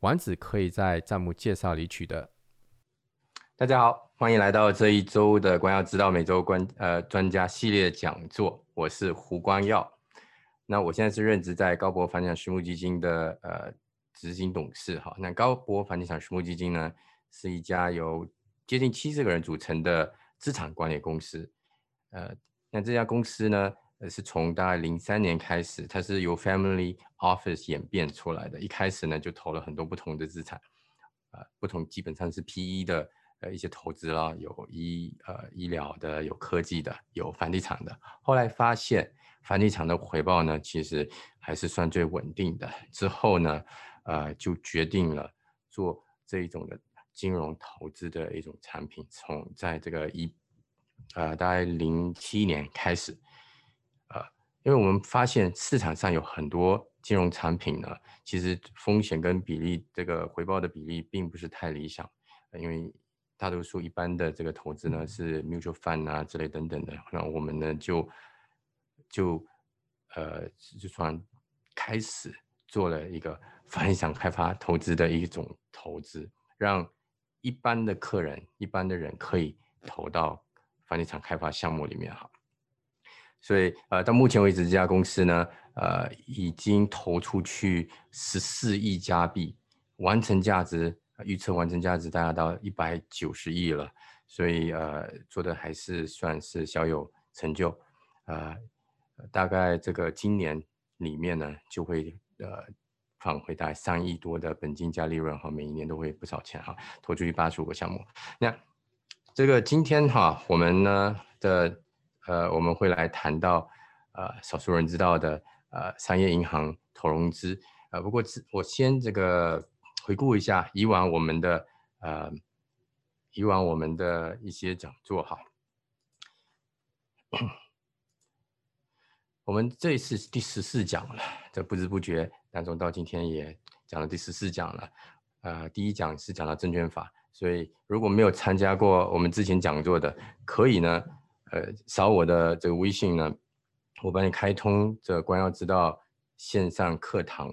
丸子可以在弹幕介绍里取得。大家好，欢迎来到这一周的关耀之道每周关呃专家系列讲座。我是胡光耀，那我现在是任职在高博房地产私募基金的呃执行董事哈。那高博房地产私募基金呢，是一家由接近七十个人组成的资产管理公司。呃，那这家公司呢，呃是从大概零三年开始，它是由 Family Office 演变出来的。一开始呢，就投了很多不同的资产，呃，不同基本上是 PE 的。呃，一些投资啦，有医呃医疗的，有科技的，有房地产的。后来发现房地产的回报呢，其实还是算最稳定的。之后呢，呃，就决定了做这一种的金融投资的一种产品。从在这个一呃大概零七年开始，因为我们发现市场上有很多金融产品呢，其实风险跟比例这个回报的比例并不是太理想，因为大多数一般的这个投资呢是 mutual fund 啊之类等等的，那我们呢就就呃就算开始做了一个房地产开发投资的一种投资，让一般的客人、一般的人可以投到房地产开发项目里面哈。所以呃到目前为止，这家公司呢呃已经投出去十四亿加币，完成价值。预测完成价值大概到一百九十亿了，所以呃做的还是算是小有成就，呃大概这个今年里面呢就会呃返回大概三亿多的本金加利润哈，每一年都会不少钱哈，投出去八十五个项目。那这个今天哈我们呢的呃我们会来谈到呃少数人知道的呃商业银行投融资，呃不过我先这个。回顾一下以往我们的呃，以往我们的一些讲座哈，我们这一次第十四讲了，这不知不觉当中到今天也讲了第十四讲了。呃，第一讲是讲到证券法，所以如果没有参加过我们之前讲座的，可以呢，呃，扫我的这个微信呢，我帮你开通这关耀之道线上课堂，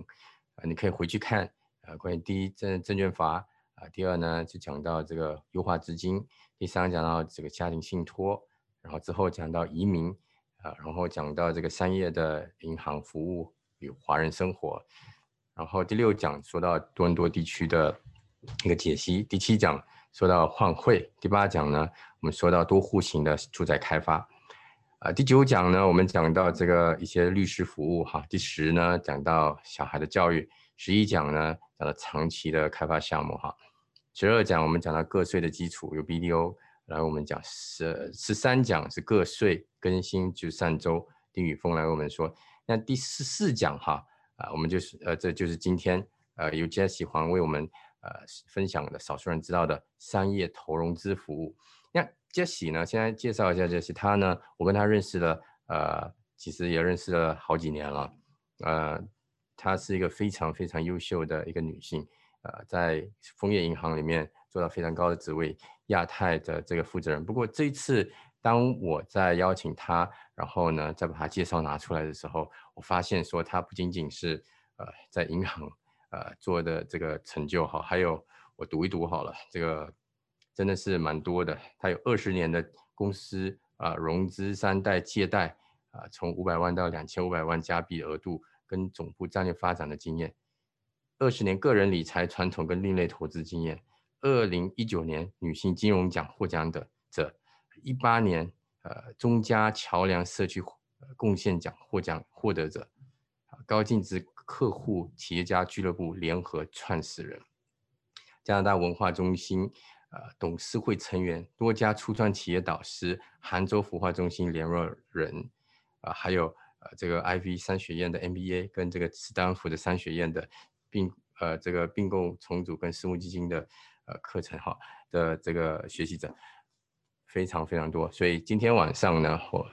啊，你可以回去看。呃，关于第一证证券法啊，第二呢就讲到这个优化资金，第三讲到这个家庭信托，然后之后讲到移民啊，然后讲到这个商业的银行服务与华人生活，然后第六讲说到多伦多地区的一个解析，第七讲说到换汇，第八讲呢我们说到多户型的住宅开发，啊，第九讲呢我们讲到这个一些律师服务哈，第十呢讲到小孩的教育。十一讲呢讲到长期的开发项目哈，十二讲我们讲到个税的基础有 BDO，然后我们讲十十三讲是个税更新，就上周丁宇峰来我们说，那第十四讲哈啊我们就是呃这就是今天呃由 Jesse 黄为我们呃分享的少数人知道的商业投融资服务。那 Jesse 呢，现在介绍一下 Jesse，他呢我跟他认识了呃其实也认识了好几年了，呃。她是一个非常非常优秀的一个女性，呃，在枫叶银行里面做到非常高的职位，亚太的这个负责人。不过这一次，当我在邀请她，然后呢，再把她介绍拿出来的时候，我发现说她不仅仅是呃在银行呃做的这个成就哈，还有我读一读好了，这个真的是蛮多的。他有二十年的公司啊融资三代借贷啊，从五百万到两千五百万加币额度。跟总部战略发展的经验，二十年个人理财传统跟另类投资经验，二零一九年女性金融奖获奖者，一八年呃中加桥梁社区贡献奖获奖获得者，高净值客户企业家俱乐部联合创始人，加拿大文化中心呃董事会成员，多家初创企业导师，杭州孵化中心联络人，啊还有呃。这个 IV 商学院的 MBA 跟这个斯坦福的商学院的，并呃这个并购重组跟私募基金的呃课程哈的这个学习者非常非常多，所以今天晚上呢，我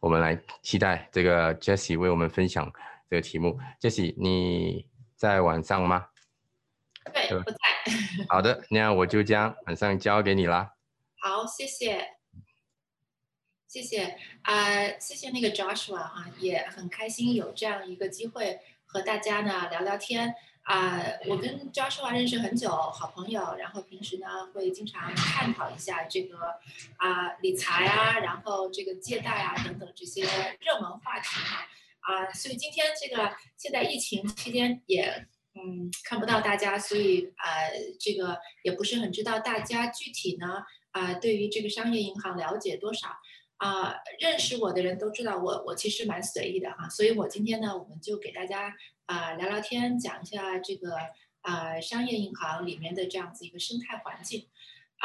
我们来期待这个 Jessie 为我们分享这个题目。Jessie，你在晚上吗？对，不在。好的，那我就将晚上交给你啦。好，谢谢。谢谢啊，谢谢那个 Joshua 哈，也很开心有这样一个机会和大家呢聊聊天啊。我跟 Joshua 认识很久，好朋友，然后平时呢会经常探讨一下这个啊理财啊，然后这个借贷啊等等这些热门话题哈啊。啊所以今天这个现在疫情期间也嗯看不到大家，所以啊这个也不是很知道大家具体呢啊对于这个商业银行了解多少。啊，认识我的人都知道我，我其实蛮随意的哈，所以我今天呢，我们就给大家啊聊聊天，讲一下这个啊商业银行里面的这样子一个生态环境。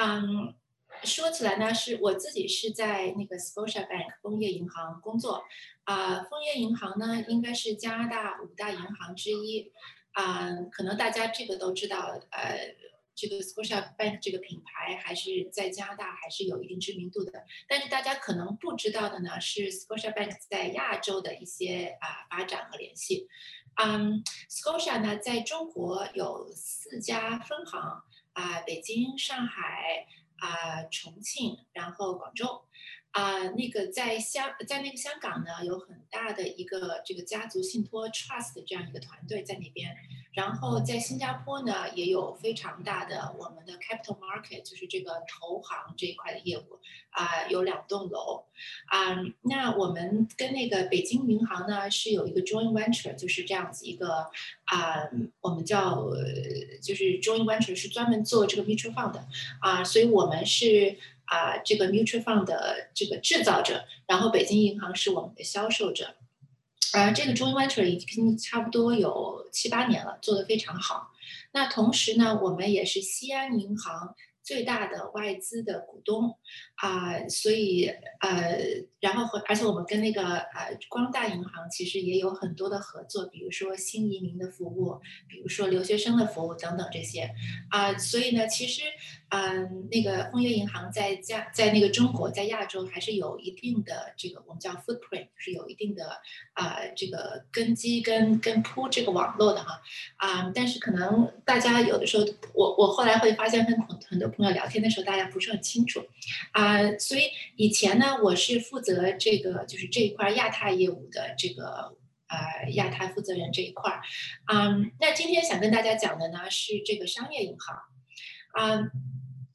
嗯，说起来呢，是我自己是在那个 Scotia Bank 枫叶银行工作，啊，枫叶银行呢应该是加拿大五大银行之一，啊，可能大家这个都知道，呃。这个 Scotia Bank 这个品牌还是在加拿大还是有一定知名度的，但是大家可能不知道的呢是 Scotia Bank 在亚洲的一些啊发展和联系。嗯，Scotia 呢在中国有四家分行啊，北京、上海啊、重庆，然后广州。啊，那个在香在那个香港呢，有很大的一个这个家族信托 trust 这样一个团队在那边。然后在新加坡呢，也有非常大的我们的 capital market，就是这个投行这一块的业务啊，有两栋楼啊。那我们跟那个北京银行呢是有一个 joint venture，就是这样子一个啊，我们叫就是 joint venture 是专门做这个 mutual fund 的啊，所以我们是。啊，这个 mutual fund 的这个制造者，然后北京银行是我们的销售者，呃，这个 joint venture 已经差不多有七八年了，做得非常好。那同时呢，我们也是西安银行。最大的外资的股东啊，所以呃，然后和而且我们跟那个呃光大银行其实也有很多的合作，比如说新移民的服务，比如说留学生的服务等等这些。啊，所以呢，其实嗯，那个枫叶银行在加在那个中国在亚洲还是有一定的这个我们叫 footprint，就是有一定的啊这个根基跟跟铺这个网络的哈。啊，但是可能大家有的时候我我后来会发现很很多。朋友聊天的时候，大家不是很清楚，啊，所以以前呢，我是负责这个就是这一块亚太业务的这个呃亚太负责人这一块儿，嗯，那今天想跟大家讲的呢是这个商业银行，啊，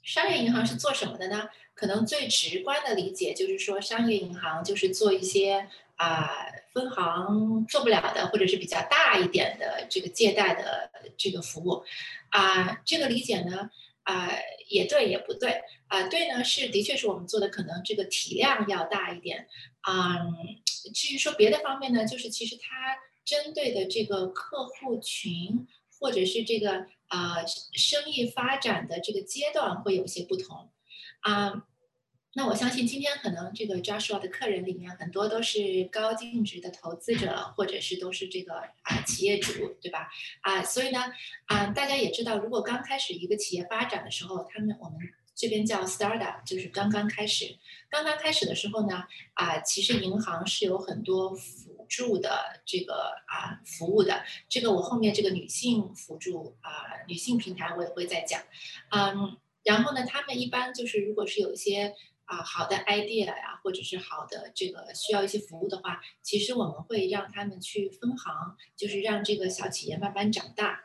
商业银行是做什么的呢？可能最直观的理解就是说，商业银行就是做一些啊分行做不了的，或者是比较大一点的这个借贷的这个服务，啊，这个理解呢。啊，也对，也不对。啊，对呢，是的确是我们做的，可能这个体量要大一点。啊，至于说别的方面呢，就是其实它针对的这个客户群，或者是这个啊生意发展的这个阶段会有些不同。啊。那我相信今天可能这个 Joshua 的客人里面很多都是高净值的投资者，或者是都是这个啊企业主，对吧？啊，所以呢，啊，大家也知道，如果刚开始一个企业发展的时候，他们我们这边叫 startup，就是刚刚开始。刚刚开始的时候呢，啊，其实银行是有很多辅助的这个啊服务的。这个我后面这个女性辅助啊女性平台我也会再讲。嗯，然后呢，他们一般就是如果是有一些啊，好的 idea 呀，或者是好的这个需要一些服务的话，其实我们会让他们去分行，就是让这个小企业慢慢长大，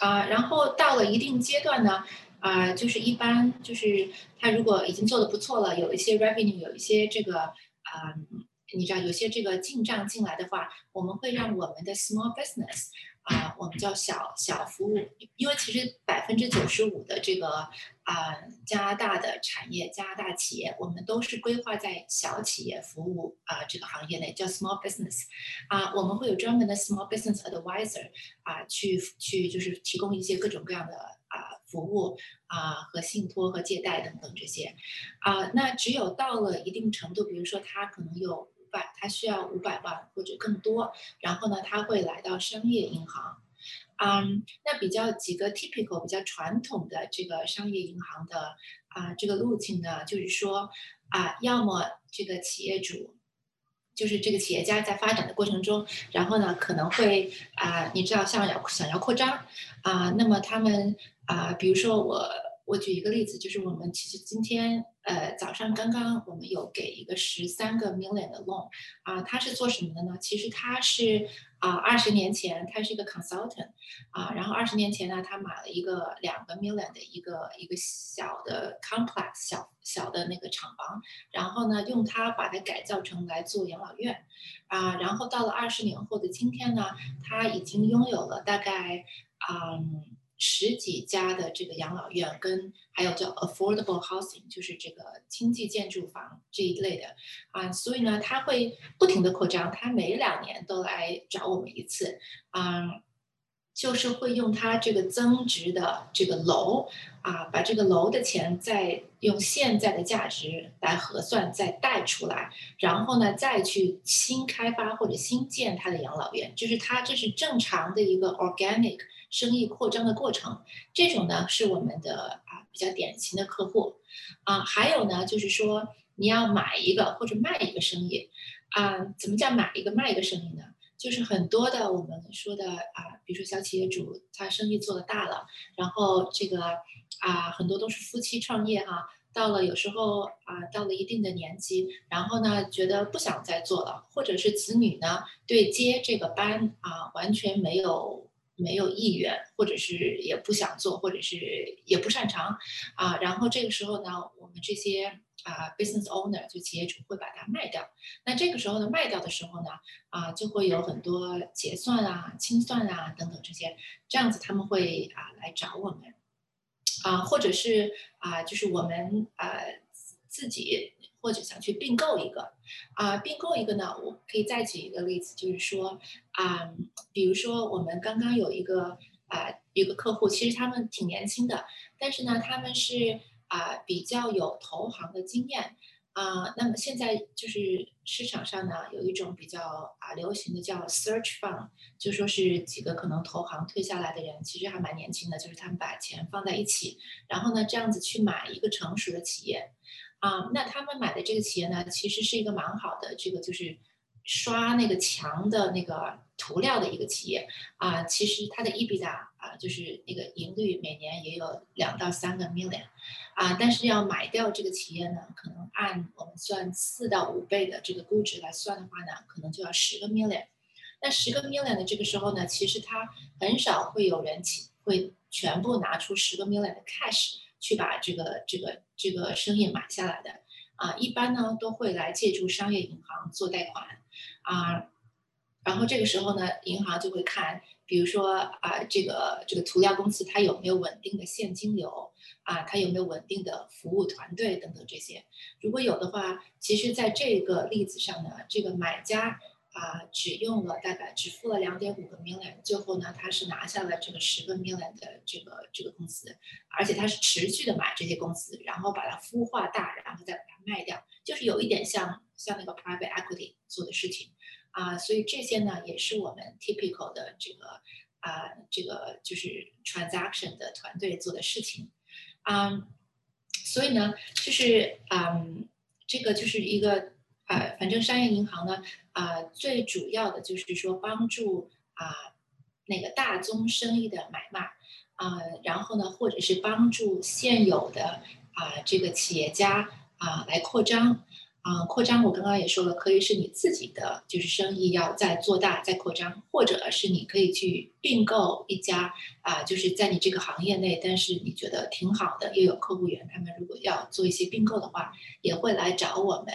啊，然后到了一定阶段呢，啊，就是一般就是他如果已经做的不错了，有一些 revenue，有一些这个啊，你知道有些这个进账进来的话，我们会让我们的 small business。啊，我们叫小小服务，因为其实百分之九十五的这个啊加拿大的产业，加拿大企业，我们都是规划在小企业服务啊这个行业内，叫 small business。啊，我们会有专门的 small business advisor 啊，去去就是提供一些各种各样的啊服务啊和信托和借贷等等这些。啊，那只有到了一定程度，比如说他可能有。百，他需要五百万或者更多，然后呢，他会来到商业银行，嗯，那比较几个 typical 比较传统的这个商业银行的啊这个路径呢，就是说啊，要么这个企业主。就是这个企业家在发展的过程中，然后呢，可能会啊，你知道，像要想要扩张啊，那么他们啊，比如说我我举一个例子，就是我们其实今天呃早上刚刚我们有给一个十三个 million 的 loan 啊，他是做什么的呢？其实他是。啊，二十年前他是一个 consultant，啊，然后二十年前呢，他买了一个两个 million 的一个一个小的 complex 小小的那个厂房，然后呢，用它把它改造成来做养老院，啊，然后到了二十年后的今天呢，他已经拥有了大概，嗯。十几家的这个养老院，跟还有叫 affordable housing，就是这个经济建筑房这一类的啊，所以呢，他会不停的扩张，他每两年都来找我们一次，啊，就是会用他这个增值的这个楼啊，把这个楼的钱再用现在的价值来核算，再贷出来，然后呢，再去新开发或者新建他的养老院，就是他这是正常的一个 organic。生意扩张的过程，这种呢是我们的啊比较典型的客户，啊还有呢就是说你要买一个或者卖一个生意，啊怎么叫买一个卖一个生意呢？就是很多的我们说的啊，比如说小企业主他生意做的大了，然后这个啊很多都是夫妻创业哈，到了有时候啊到了一定的年纪，然后呢觉得不想再做了，或者是子女呢对接这个班啊完全没有。没有意愿，或者是也不想做，或者是也不擅长，啊，然后这个时候呢，我们这些啊 business owner 就企业主会把它卖掉。那这个时候呢，卖掉的时候呢，啊，就会有很多结算啊、清算啊等等这些，这样子他们会啊来找我们，啊，或者是啊，就是我们啊自己。或者想去并购一个，啊，并购一个呢？我可以再举一个例子，就是说，啊，比如说我们刚刚有一个啊，一个客户，其实他们挺年轻的，但是呢，他们是啊比较有投行的经验，啊，那么现在就是市场上呢有一种比较啊流行的叫 search fund，就说是几个可能投行退下来的人，其实还蛮年轻的，就是他们把钱放在一起，然后呢这样子去买一个成熟的企业。啊，那他们买的这个企业呢，其实是一个蛮好的，这个就是刷那个墙的那个涂料的一个企业啊。其实它的 EBITDA 啊，就是那个盈率每年也有两到三个 million 啊。但是要买掉这个企业呢，可能按我们算四到五倍的这个估值来算的话呢，可能就要十个 million。那十个 million 的这个时候呢，其实它很少会有人起会全部拿出十个 million 的 cash。去把这个这个这个生意买下来的啊，一般呢都会来借助商业银行做贷款啊，然后这个时候呢，银行就会看，比如说啊，这个这个涂料公司它有没有稳定的现金流啊，它有没有稳定的服务团队等等这些，如果有的话，其实在这个例子上呢，这个买家。啊，只用了大概只付了两点五个 million，最后呢，他是拿下了这个十个 million 的这个这个公司，而且他是持续的买这些公司，然后把它孵化大，然后再把它卖掉，就是有一点像像那个 private equity 做的事情啊，所以这些呢也是我们 typical 的这个啊这个就是 transaction 的团队做的事情啊，所以呢就是嗯这个就是一个。啊，反正商业银行呢，啊，最主要的就是说帮助啊那个大宗生意的买卖，啊，然后呢，或者是帮助现有的啊这个企业家啊来扩张，啊，扩张我刚刚也说了，可以是你自己的就是生意要再做大再扩张，或者是你可以去并购一家啊，就是在你这个行业内，但是你觉得挺好的，又有客户源，他们如果要做一些并购的话，也会来找我们。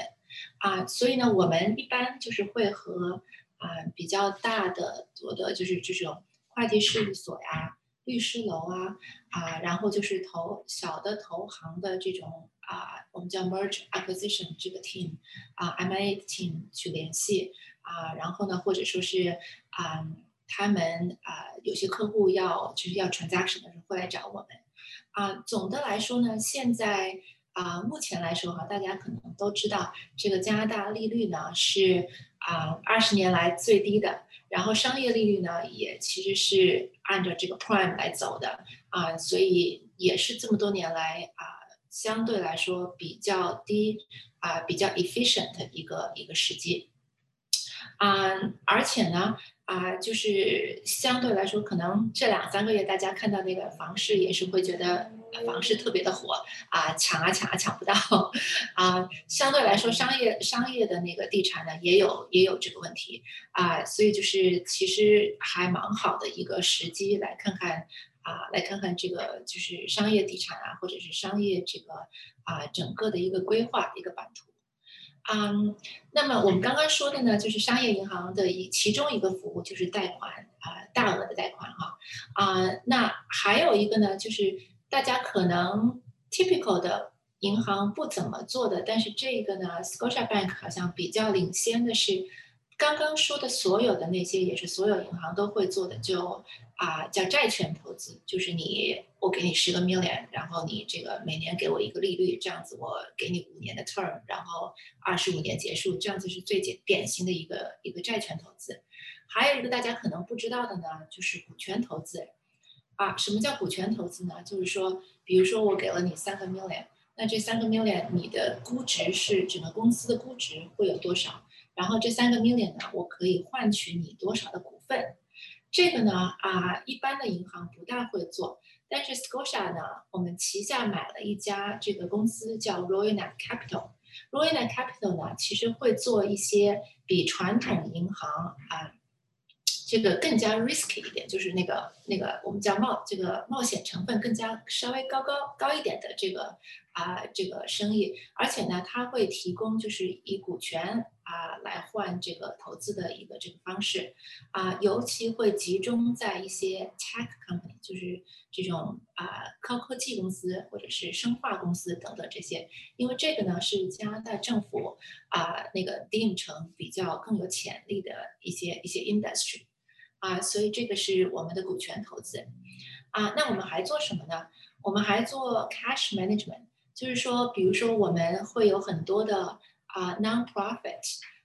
啊，所以呢，我们一般就是会和啊比较大的做的就是这种会计事务所呀、律师楼啊啊，然后就是投小的投行的这种啊，我们叫 merge acquisition 这个 team 啊，M&A team 去联系啊，然后呢，或者说是啊，他们啊有些客户要就是要 transaction 的时候会来找我们啊。总的来说呢，现在。啊，目前来说哈，大家可能都知道，这个加拿大利率呢是啊二十年来最低的。然后商业利率呢也其实是按照这个 prime 来走的啊，所以也是这么多年来啊相对来说比较低啊比较 efficient 的一个一个时机啊，而且呢。啊，就是相对来说，可能这两三个月大家看到那个房市也是会觉得房市特别的火啊，抢啊抢啊抢不到啊。相对来说，商业商业的那个地产呢，也有也有这个问题啊，所以就是其实还蛮好的一个时机来看看啊，来看看这个就是商业地产啊，或者是商业这个啊整个的一个规划一个版图。嗯，那么我们刚刚说的呢，就是商业银行的一其中一个服务就是贷款啊，大额的贷款哈啊，那还有一个呢，就是大家可能 typical 的银行不怎么做的，但是这个呢，Scotia Bank 好像比较领先的是。刚刚说的所有的那些也是所有银行都会做的，就啊叫债券投资，就是你我给你十个 million，然后你这个每年给我一个利率，这样子我给你五年的 term，然后二十五年结束，这样子是最简典型的一个一个债券投资。还有一个大家可能不知道的呢，就是股权投资。啊，什么叫股权投资呢？就是说，比如说我给了你三个 million，那这三个 million 你的估值是整个公司的估值会有多少？然后这三个 million 呢，我可以换取你多少的股份？这个呢，啊，一般的银行不大会做。但是 Scotia 呢，我们旗下买了一家这个公司叫 Royal Capital。Royal Capital 呢，其实会做一些比传统银行啊，这个更加 risky 一点，就是那个那个我们叫冒这个冒险成分更加稍微高高高一点的这个啊这个生意。而且呢，它会提供就是以股权。啊，来换这个投资的一个这个方式，啊，尤其会集中在一些 tech company，就是这种啊高科技公司或者是生化公司等等这些，因为这个呢是加拿大政府啊那个定成比较更有潜力的一些一些 industry，啊，所以这个是我们的股权投资，啊，那我们还做什么呢？我们还做 cash management，就是说，比如说我们会有很多的。啊，non-profit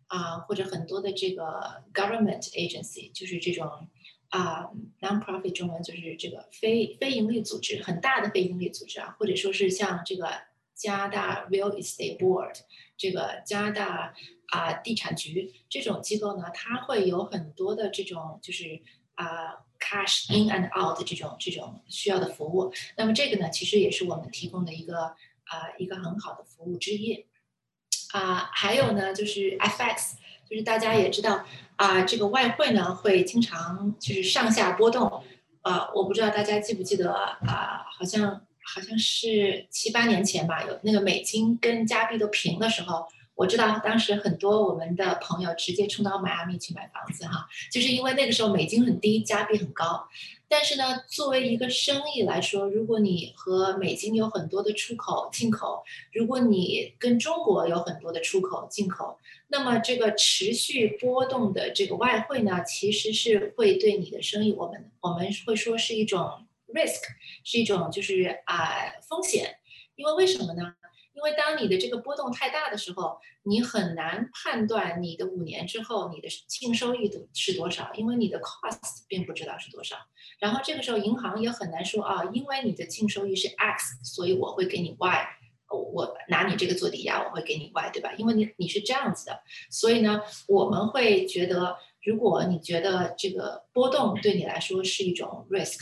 啊，或者很多的这个 government agency，就是这种啊，non-profit 中文就是这个非非盈利组织，很大的非盈利组织啊，或者说是像这个加拿大 Real Estate Board，这个加拿大啊地产局这种机构呢，它会有很多的这种就是啊 cash in and out 这种这种需要的服务。那么这个呢，其实也是我们提供的一个啊一个很好的服务之一。啊，还有呢，就是 FX，就是大家也知道啊，这个外汇呢会经常就是上下波动，呃，我不知道大家记不记得啊，好像好像是七八年前吧，有那个美金跟加币都平的时候。我知道当时很多我们的朋友直接冲到迈阿密去买房子哈，就是因为那个时候美金很低，加币很高。但是呢，作为一个生意来说，如果你和美金有很多的出口进口，如果你跟中国有很多的出口进口，那么这个持续波动的这个外汇呢，其实是会对你的生意，我们我们会说是一种 risk，是一种就是啊风险，因为为什么呢？因为当你的这个波动太大的时候，你很难判断你的五年之后你的净收益度是多少，因为你的 cost 并不知道是多少。然后这个时候银行也很难说啊，因为你的净收益是 x，所以我会给你 y，我拿你这个做抵押，我会给你 y，对吧？因为你你是这样子的，所以呢，我们会觉得，如果你觉得这个波动对你来说是一种 risk。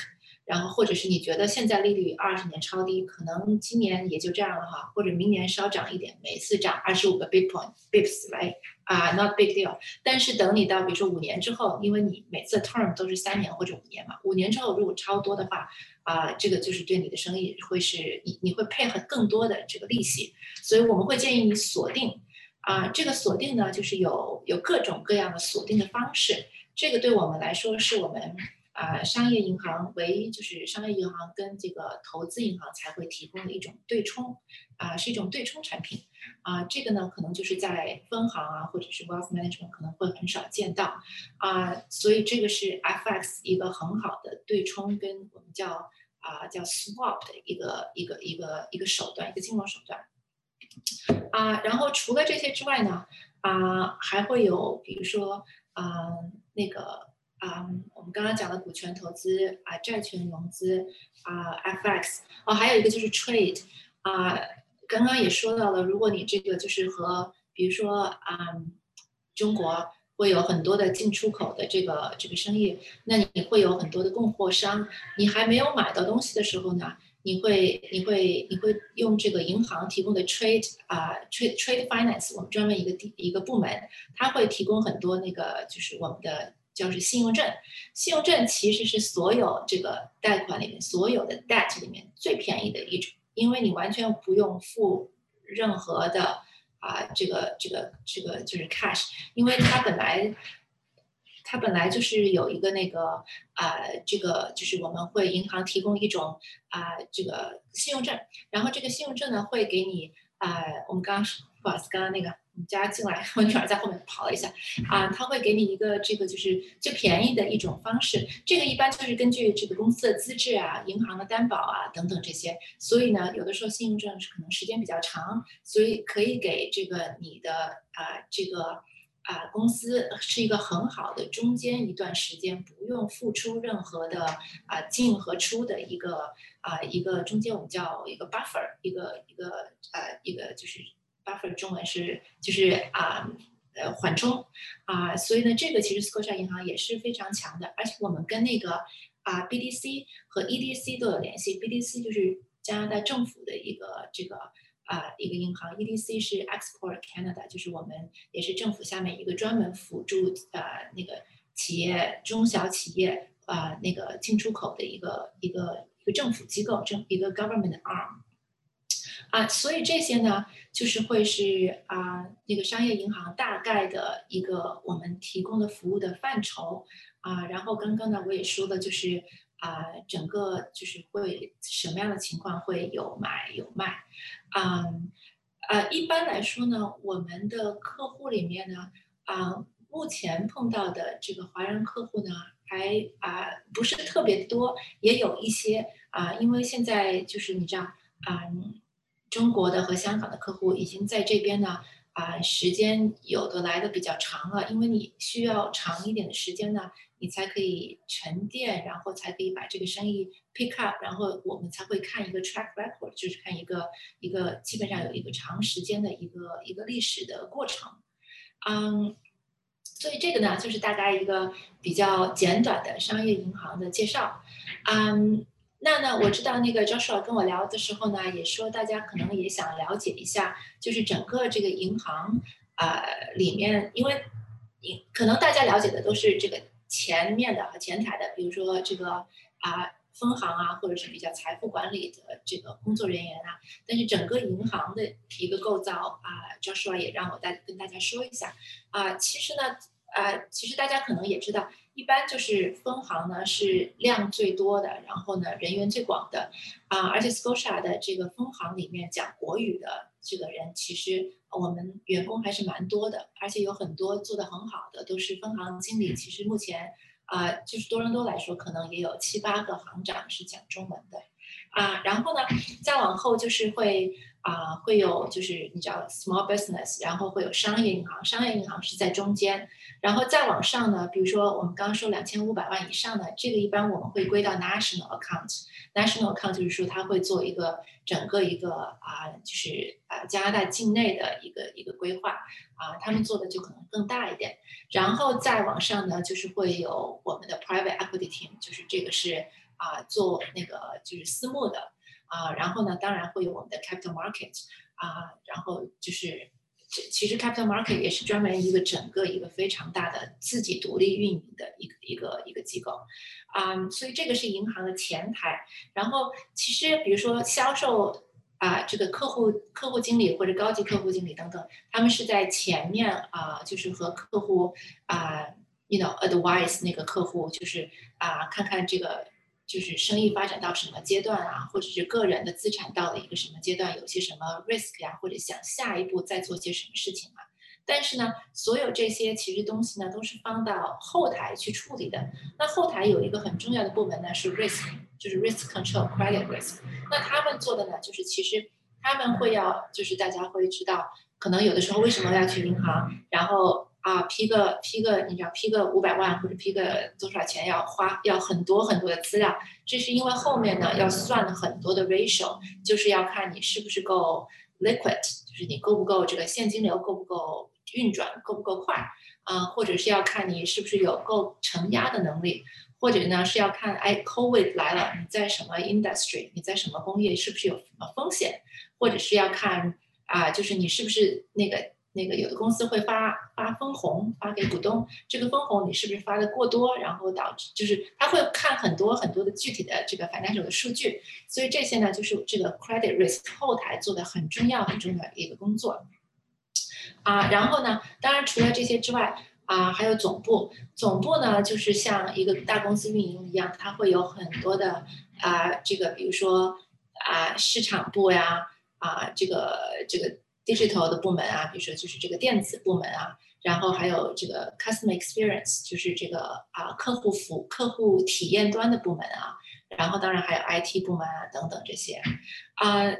然后，或者是你觉得现在利率二十年超低，可能今年也就这样了哈，或者明年稍涨一点，每次涨二十五个 big point bips 来啊，not big deal。但是等你到比如说五年之后，因为你每次 term 都是三年或者五年嘛，五年之后如果超多的话，啊，这个就是对你的生意会是你你会配合更多的这个利息，所以我们会建议你锁定啊，这个锁定呢就是有有各种各样的锁定的方式，这个对我们来说是我们。啊，商业银行唯一就是商业银行跟这个投资银行才会提供的一种对冲，啊，是一种对冲产品，啊，这个呢可能就是在分行啊或者是 wealth management 可能会很少见到，啊，所以这个是 FX 一个很好的对冲跟我们叫啊叫 swap 的一个一个一个一个手段，一个金融手段，啊，然后除了这些之外呢，啊，还会有比如说啊那个。啊，我们刚刚讲的股权投资啊，债权融资啊，FX 哦，还有一个就是 trade 啊，刚刚也说到了，如果你这个就是和比如说啊，中国会有很多的进出口的这个这个生意，那你会有很多的供货商，你还没有买到东西的时候呢？你会你会你会用这个银行提供的 trade 啊 trade trade finance，我们专门一个地一个部门，它会提供很多那个就是我们的就是信用证，信用证其实是所有这个贷款里面所有的 debt 里面最便宜的一种，因为你完全不用付任何的啊这个这个这个就是 cash，因为它本来。它本来就是有一个那个啊，这个就是我们会银行提供一种啊，这个信用证，然后这个信用证呢会给你啊，我们刚刚不好意思，刚刚那个你家进来，我女儿在后面跑了一下啊，他会给你一个这个就是最便宜的一种方式，这个一般就是根据这个公司的资质啊、银行的担保啊等等这些，所以呢，有的时候信用证是可能时间比较长，所以可以给这个你的啊这个。啊，公司是一个很好的中间一段时间不用付出任何的啊进和出的一个啊一个中间我们叫一个 buffer，一个一个呃一个就是中文是就是啊呃缓冲啊，所以呢这个其实 Scotia 银行也是非常强的，而且我们跟那个啊 BDC 和 EDC 都有联系，BDC 就是加拿大政府的一个这个。啊，一个银行，EDC 是 Export Canada，就是我们也是政府下面一个专门辅助呃那个企业中小企业啊那个进出口的一个一个一个政府机构，政一个 government arm 啊，所以这些呢就是会是啊那个商业银行大概的一个我们提供的服务的范畴啊，然后刚刚呢我也说了就是。啊，整个就是会什么样的情况会有买有卖，嗯，呃，一般来说呢，我们的客户里面呢，啊，目前碰到的这个华人客户呢，还啊不是特别多，也有一些啊，因为现在就是你知道，啊，中国的和香港的客户已经在这边呢。啊，时间有的来的比较长了，因为你需要长一点的时间呢，你才可以沉淀，然后才可以把这个生意 pick up，然后我们才会看一个 track record，就是看一个一个基本上有一个长时间的一个一个历史的过程。嗯，所以这个呢，就是大概一个比较简短的商业银行的介绍。嗯。那呢，我知道那个 Joshua 跟我聊的时候呢，也说大家可能也想了解一下，就是整个这个银行啊里面，因为银可能大家了解的都是这个前面的和前台的，比如说这个啊分行啊，或者是比较财富管理的这个工作人员啊，但是整个银行的一个构造啊，Joshua 也让我大跟大家说一下啊，其实呢，啊，其实大家可能也知道。一般就是分行呢是量最多的，然后呢人员最广的，啊，而且 Scotia 的这个分行里面讲国语的这个人，其实我们员工还是蛮多的，而且有很多做得很好的都是分行经理。其实目前啊，就是多伦多来说，可能也有七八个行长是讲中文的，啊，然后呢再往后就是会。啊，会有就是你知道 small business，然后会有商业银行，商业银行是在中间，然后再往上呢，比如说我们刚刚说两千五百万以上的，这个一般我们会归到 national account，national account 就是说他会做一个整个一个啊，就是啊加拿大境内的一个一个规划啊，他们做的就可能更大一点，然后再往上呢，就是会有我们的 private equity team，就是这个是啊做那个就是私募的。啊，然后呢，当然会有我们的 capital market 啊，然后就是，其实 capital market 也是专门一个整个一个非常大的自己独立运营的一个一个一个机构，啊，所以这个是银行的前台。然后其实比如说销售啊，这个客户客户经理或者高级客户经理等等，他们是在前面啊，就是和客户啊，you know advise 那个客户，就是啊，看看这个。就是生意发展到什么阶段啊，或者是个人的资产到了一个什么阶段，有些什么 risk 呀，或者想下一步再做些什么事情啊。但是呢，所有这些其实东西呢，都是放到后台去处理的。那后台有一个很重要的部门呢，是 risk，就是 risk control credit risk。那他们做的呢，就是其实他们会要，就是大家会知道，可能有的时候为什么要去银行，然后啊批个批个，你知道批个五百万或者批个多少钱要花要很多很多的资料，这是因为后面呢要算很多的 ratio，就是要看你是不是够 liquid，就是你够不够这个现金流够不够运转够不够快啊，或者是要看你是不是有够承压的能力。或者呢是要看，哎，COVID 来了，你在什么 industry，你在什么工业，是不是有什么风险？或者是要看啊，就是你是不是那个那个有的公司会发发分红发给股东，这个分红你是不是发的过多，然后导致就是他会看很多很多的具体的这个 financial 的数据，所以这些呢就是这个 credit risk 后台做的很重要很重要的一个工作啊。然后呢，当然除了这些之外。啊，还有总部，总部呢，就是像一个大公司运营一样，它会有很多的啊，这个比如说啊，市场部呀，啊，这个这个 digital 的部门啊，比如说就是这个电子部门啊，然后还有这个 customer experience，就是这个啊，客户服客户体验端的部门啊，然后当然还有 IT 部门啊等等这些啊，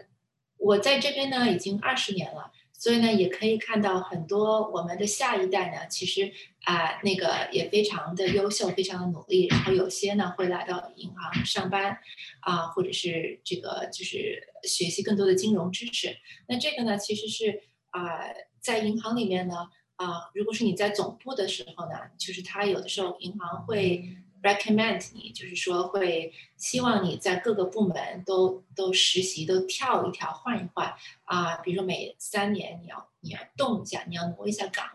我在这边呢已经二十年了。所以呢，也可以看到很多我们的下一代呢，其实啊，那个也非常的优秀，非常的努力。然后有些呢会来到银行上班，啊，或者是这个就是学习更多的金融知识。那这个呢，其实是啊，在银行里面呢，啊，如果是你在总部的时候呢，就是他有的时候银行会。recommend 你，就是说会希望你在各个部门都都实习，都跳一跳，换一换啊。比如说每三年你要你要动一下，你要挪一下岗，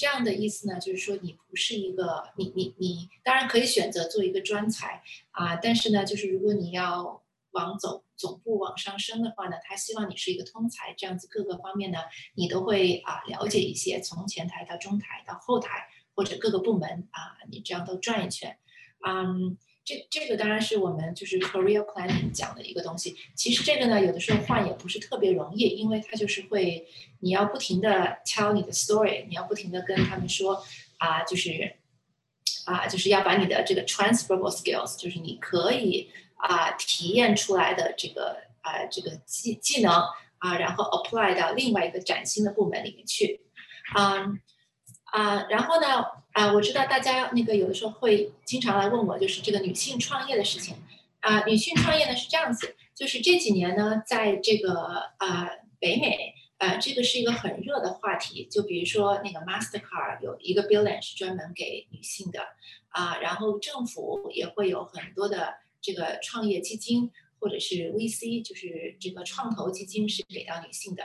这样的意思呢，就是说你不是一个你你你当然可以选择做一个专才啊，但是呢，就是如果你要往走总部往上升的话呢，他希望你是一个通才，这样子各个方面呢你都会啊了解一些，从前台到中台到后台或者各个部门啊，你这样都转一圈。嗯，这这个当然是我们就是 career planning 讲的一个东西。其实这个呢，有的时候换也不是特别容易，因为它就是会，你要不停的敲你的 story，你要不停的跟他们说，啊，就是啊，就是要把你的这个 transferable skills，就是你可以啊体验出来的这个啊这个技技能啊，然后 apply 到另外一个崭新的部门里面去，嗯。啊，然后呢，啊，我知道大家那个有的时候会经常来问我，就是这个女性创业的事情。啊，女性创业呢是这样子，就是这几年呢，在这个啊北美，啊这个是一个很热的话题。就比如说那个 Mastercard 有一个 billion 是专门给女性的，啊，然后政府也会有很多的这个创业基金或者是 VC，就是这个创投基金是给到女性的。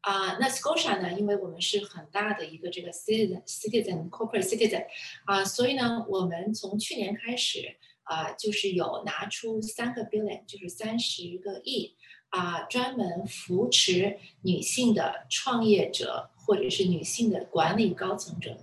啊，那 Scotia 呢？因为我们是很大的一个这个 citizen citizen corporate citizen，啊，所以呢，我们从去年开始啊，就是有拿出三个 billion，就是三十个亿啊，专门扶持女性的创业者或者是女性的管理高层者。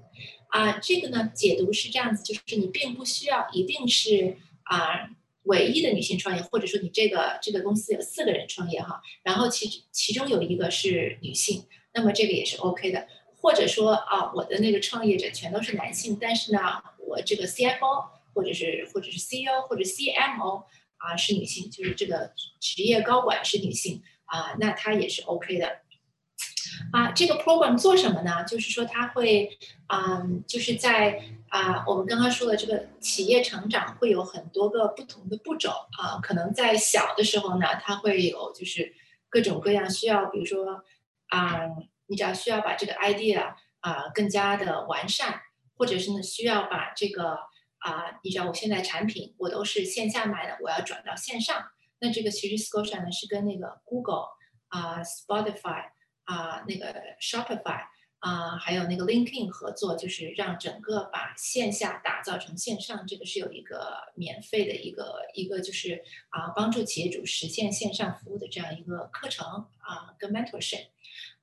啊，这个呢，解读是这样子，就是你并不需要一定是啊。唯一的女性创业，或者说你这个这个公司有四个人创业哈，然后其其中有一个是女性，那么这个也是 OK 的。或者说啊，我的那个创业者全都是男性，但是呢，我这个 CFO 或者是或者是 CEO 或者 CMO 啊是女性，就是这个职业高管是女性啊，那她也是 OK 的。啊，这个 program 做什么呢？就是说它会啊，就是在。啊，我们刚刚说的这个企业成长会有很多个不同的步骤啊，可能在小的时候呢，它会有就是各种各样需要，比如说啊，你只要需要把这个 idea 啊更加的完善，或者是呢需要把这个啊，你知道我现在产品我都是线下卖的，我要转到线上，那这个其实 Scotia 呢是跟那个 Google 啊、Spotify 啊、那个 Shopify。啊，还有那个 LinkedIn 合作，就是让整个把线下打造成线上，这个是有一个免费的一个一个就是啊，帮助企业主实现线上服务的这样一个课程啊，跟 mentorship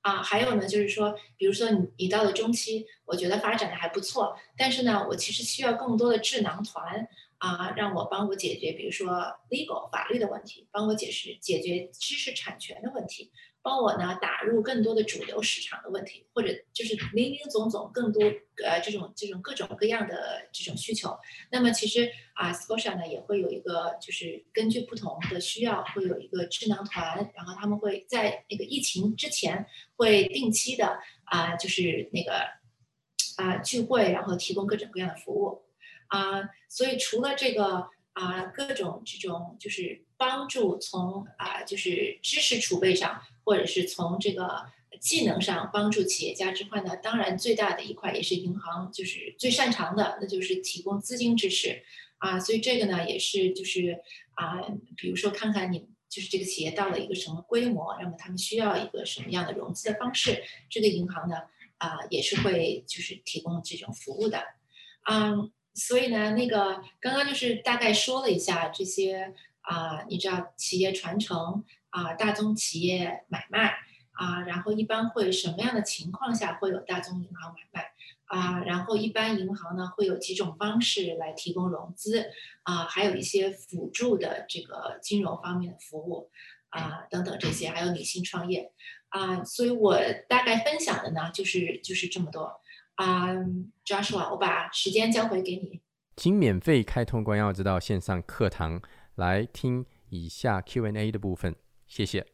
啊，还有呢，就是说，比如说你你到了中期，我觉得发展的还不错，但是呢，我其实需要更多的智囊团啊，让我帮我解决，比如说 legal 法律的问题，帮我解释解决知识产权的问题。帮我呢打入更多的主流市场的问题，或者就是林林总总更多呃这种这种各种各样的这种需求。那么其实啊，Scotia 呢也会有一个，就是根据不同的需要，会有一个智囊团，然后他们会在那个疫情之前会定期的啊，就是那个啊聚会，然后提供各种各样的服务啊。所以除了这个啊各种这种就是帮助从啊就是知识储备上，或者是从这个技能上帮助企业家之外呢，当然最大的一块也是银行就是最擅长的，那就是提供资金支持啊。所以这个呢也是就是啊，比如说看看你。就是这个企业到了一个什么规模，那么他们需要一个什么样的融资的方式，这个银行呢，啊，也是会就是提供这种服务的，嗯，所以呢，那个刚刚就是大概说了一下这些啊，你知道企业传承啊，大宗企业买卖啊，然后一般会什么样的情况下会有大宗银行买卖？啊，然后一般银行呢会有几种方式来提供融资，啊，还有一些辅助的这个金融方面的服务，啊，等等这些，还有女性创业，啊，所以我大概分享的呢就是就是这么多，啊，Joshua，我把时间交回给你，请免费开通关耀之道线上课堂来听以下 Q&A 的部分，谢谢。